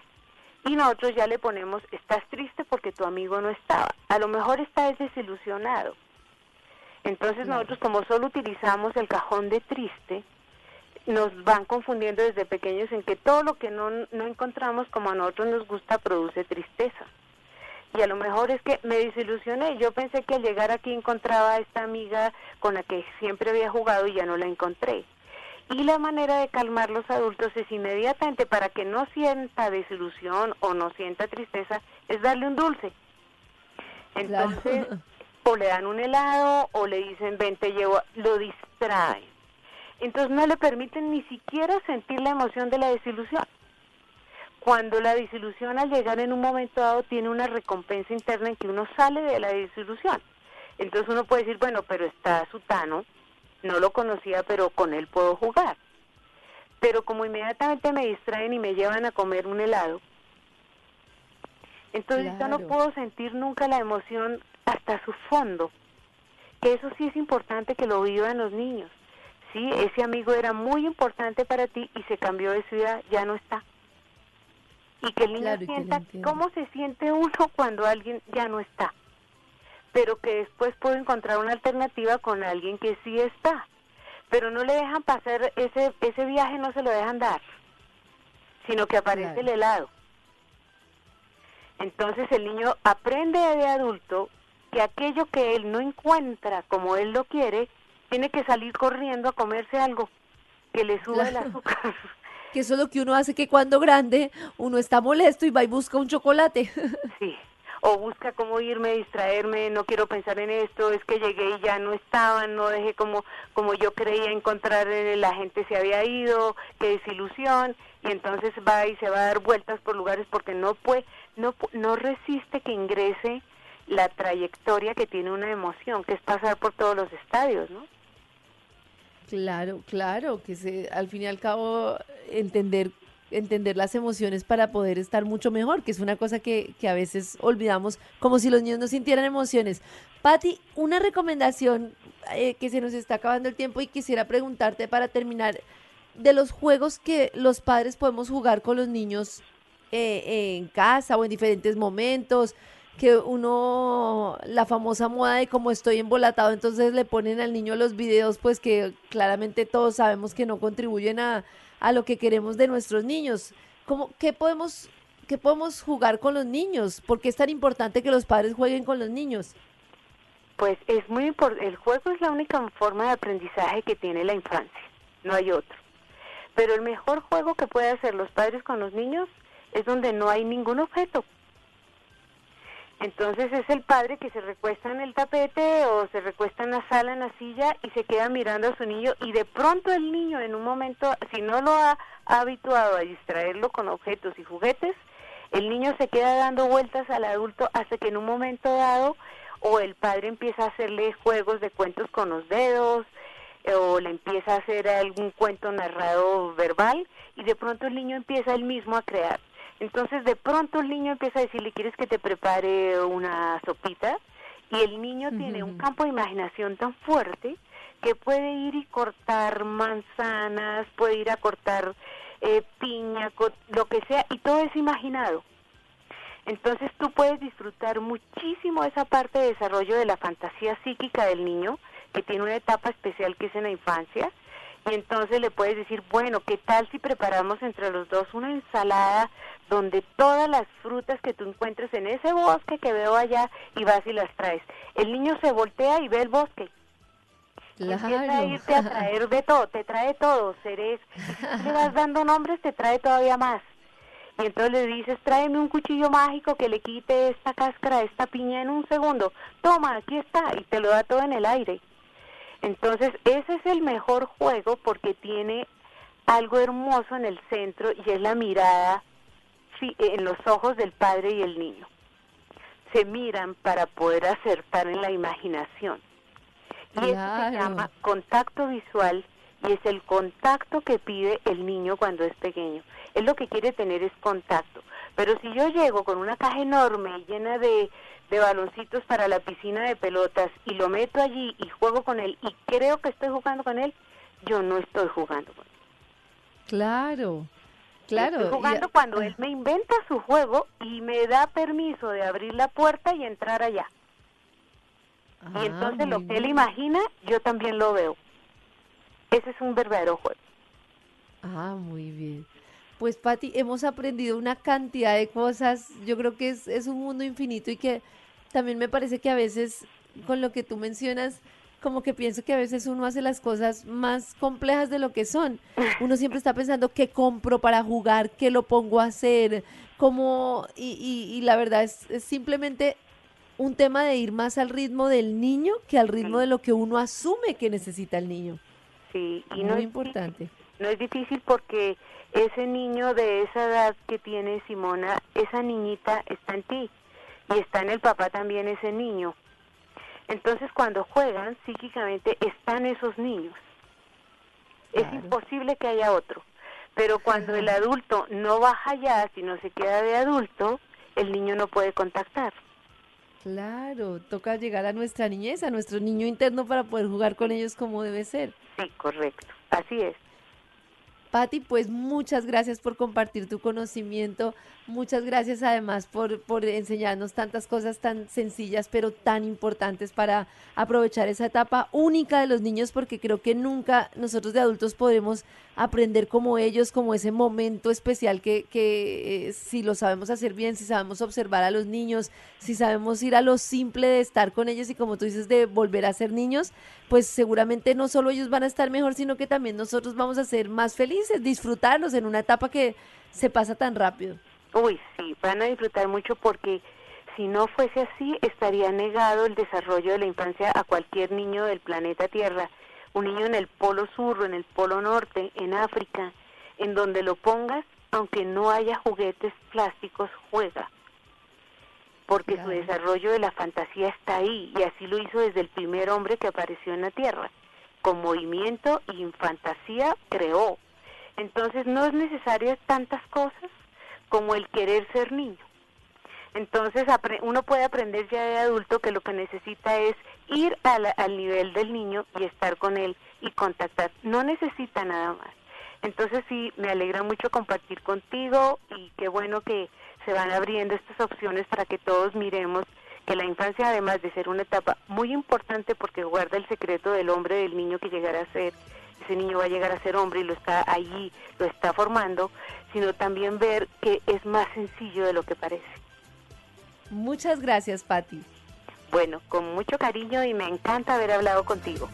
y nosotros ya le ponemos, estás triste porque tu amigo no estaba. A lo mejor está desilusionado. Entonces nosotros como solo utilizamos el cajón de triste, nos van confundiendo desde pequeños en que todo lo que no, no encontramos como a nosotros nos gusta produce tristeza. Y a lo mejor es que me desilusioné. Yo pensé que al llegar aquí encontraba a esta amiga con la que siempre había jugado y ya no la encontré. Y la manera de calmar los adultos es inmediatamente para que no sienta desilusión o no sienta tristeza, es darle un dulce. Entonces, o le dan un helado o le dicen, ven, te llevo, lo distraen. Entonces no le permiten ni siquiera sentir la emoción de la desilusión. Cuando la desilusión al llegar en un momento dado tiene una recompensa interna en que uno sale de la desilusión. Entonces uno puede decir, bueno, pero está Sutano, no lo conocía, pero con él puedo jugar. Pero como inmediatamente me distraen y me llevan a comer un helado, entonces yo no puedo sentir nunca la emoción hasta su fondo. Que eso sí es importante que lo vivan los niños. Sí, ese amigo era muy importante para ti y se cambió de ciudad, ya no está. Y que el niño sienta cómo se siente uno cuando alguien ya no está pero que después puedo encontrar una alternativa con alguien que sí está. Pero no le dejan pasar ese, ese viaje, no se lo dejan dar, sino que aparece el helado. Entonces el niño aprende de adulto que aquello que él no encuentra como él lo quiere, tiene que salir corriendo a comerse algo que le sube el azúcar. Que eso es lo que uno hace que cuando grande uno está molesto y va y busca un chocolate. Sí, o busca cómo irme, distraerme, no quiero pensar en esto, es que llegué y ya no estaban, no dejé como, como yo creía encontrar, la gente se había ido, qué desilusión, y entonces va y se va a dar vueltas por lugares porque no puede, no, no resiste que ingrese la trayectoria que tiene una emoción, que es pasar por todos los estadios, ¿no? Claro, claro, que se, al fin y al cabo entender entender las emociones para poder estar mucho mejor, que es una cosa que, a veces olvidamos, como si los niños no sintieran emociones. Patti, una recomendación eh, que se nos está acabando el tiempo y quisiera preguntarte para terminar, de los juegos que los padres podemos jugar con los niños eh, en casa o en diferentes momentos, que uno, la famosa moda de como estoy embolatado, entonces le ponen al niño los videos, pues que claramente todos sabemos que no contribuyen a, a lo que queremos de nuestros niños. ¿Cómo, qué, podemos, ¿Qué podemos jugar con los niños? ¿Por qué es tan importante que los padres jueguen con los niños? Pues es muy importante, el juego es la única forma de aprendizaje que tiene la infancia, no hay otro. Pero el mejor juego que pueden hacer los padres con los niños es donde no hay ningún objeto, entonces es el padre que se recuesta en el tapete o se recuesta en la sala, en la silla y se queda mirando a su niño y de pronto el niño en un momento, si no lo ha, habituado a distraerlo con objetos y juguetes, el niño se queda dando vueltas al adulto hasta que en un momento dado o el padre empieza a hacerle juegos de cuentos con los dedos, o le empieza a hacer algún cuento narrado verbal, y de pronto el niño empieza él mismo a crear. Entonces de pronto el niño empieza a decirle, ¿quieres que te prepare una sopita? Y el niño tiene un campo de imaginación tan fuerte que puede ir y cortar manzanas, puede ir a cortar eh, piña, lo que sea, y todo es imaginado. Entonces tú puedes disfrutar muchísimo esa parte de desarrollo de la fantasía psíquica del niño, que tiene una etapa especial que es en la infancia, y entonces le puedes decir, bueno, ¿qué tal si preparamos entre los dos una ensalada donde todas las frutas que tú encuentres en ese bosque que veo allá y vas y las traes? El niño se voltea y ve el bosque. Empieza a irte a traer de todo, te trae todo. Si le vas dando nombres, te trae todavía más. Y entonces le dices, tráeme un cuchillo mágico que le quite esta cáscara, esta piña en un segundo. Toma, aquí está, y te lo da todo en el aire. Entonces, ese es el mejor juego porque tiene algo hermoso en el centro y es la mirada en los ojos del padre y el niño. Se miran para poder acertar en la imaginación. Y eso se llama contacto visual y es el contacto que pide el niño cuando es pequeño. Él lo que quiere tener es contacto. Pero si yo llego con una caja enorme llena de, de baloncitos para la piscina de pelotas y lo meto allí y juego con él y creo que estoy jugando con él, yo no estoy jugando con él. Claro, claro. Estoy jugando cuando él me inventa su juego y me da permiso de abrir la puerta y entrar allá. y ah, entonces lo que él imagina, yo también lo veo. Ese es un verdadero juego. Ah, muy bien. Pues Patti, hemos aprendido una cantidad de cosas. Yo creo que es, es un mundo infinito y que también me parece que a veces, con lo que tú mencionas, como que pienso que a veces uno hace las cosas más complejas de lo que son. Uno siempre está pensando qué compro para jugar, qué lo pongo a hacer, cómo, y, y, la verdad es, es, simplemente un tema de ir más al ritmo del niño que al ritmo de lo que uno asume que necesita el niño. Sí, y no es importante. No es difícil porque ese niño de esa edad que tiene Simona, esa niñita está en ti y está en el papá también ese niño. Entonces cuando juegan psíquicamente están esos niños. Es imposible que haya otro. Pero cuando el adulto no baja ya, sino se queda de adulto, el niño no puede contactar. Claro, toca llegar a nuestra niñez, a nuestro niño interno para poder jugar con ellos como debe ser. Sí, correcto, así es. Patti, pues muchas gracias por compartir tu conocimiento, muchas gracias además por, por enseñarnos tantas cosas tan sencillas pero tan importantes para aprovechar esa etapa única de los niños porque creo que nunca nosotros de adultos podremos aprender como ellos, como ese momento especial que, que eh, si lo sabemos hacer bien, si sabemos observar a los niños, si sabemos ir a lo simple de estar con ellos y como tú dices de volver a ser niños, pues seguramente no solo ellos van a estar mejor, sino que también nosotros vamos a ser más felices disfrutarlos en una etapa que se pasa tan rápido. Uy, sí, van a disfrutar mucho porque si no fuese así, estaría negado el desarrollo de la infancia a cualquier niño del planeta Tierra. Un niño en el polo sur, en el polo norte, en África, en donde lo pongas, aunque no haya juguetes plásticos, juega. Porque su desarrollo de la fantasía está ahí, y así lo hizo desde el primer hombre que apareció en la Tierra. Con movimiento y fantasía creó, entonces no es necesario tantas cosas como el querer ser niño. Entonces uno puede aprender ya de adulto que lo que necesita es ir al nivel del niño y estar con él y contactar. No necesita nada más. Entonces sí, me alegra mucho compartir contigo y qué bueno que se van abriendo estas opciones para que todos miremos que la infancia, además de ser una etapa muy importante porque guarda el secreto del hombre, del niño que llegará a ser, ese niño va a llegar a ser hombre y lo está allí, lo está formando, sino también ver que es más sencillo de lo que parece. Muchas gracias, Patti. Bueno, con mucho cariño y me encanta haber hablado contigo.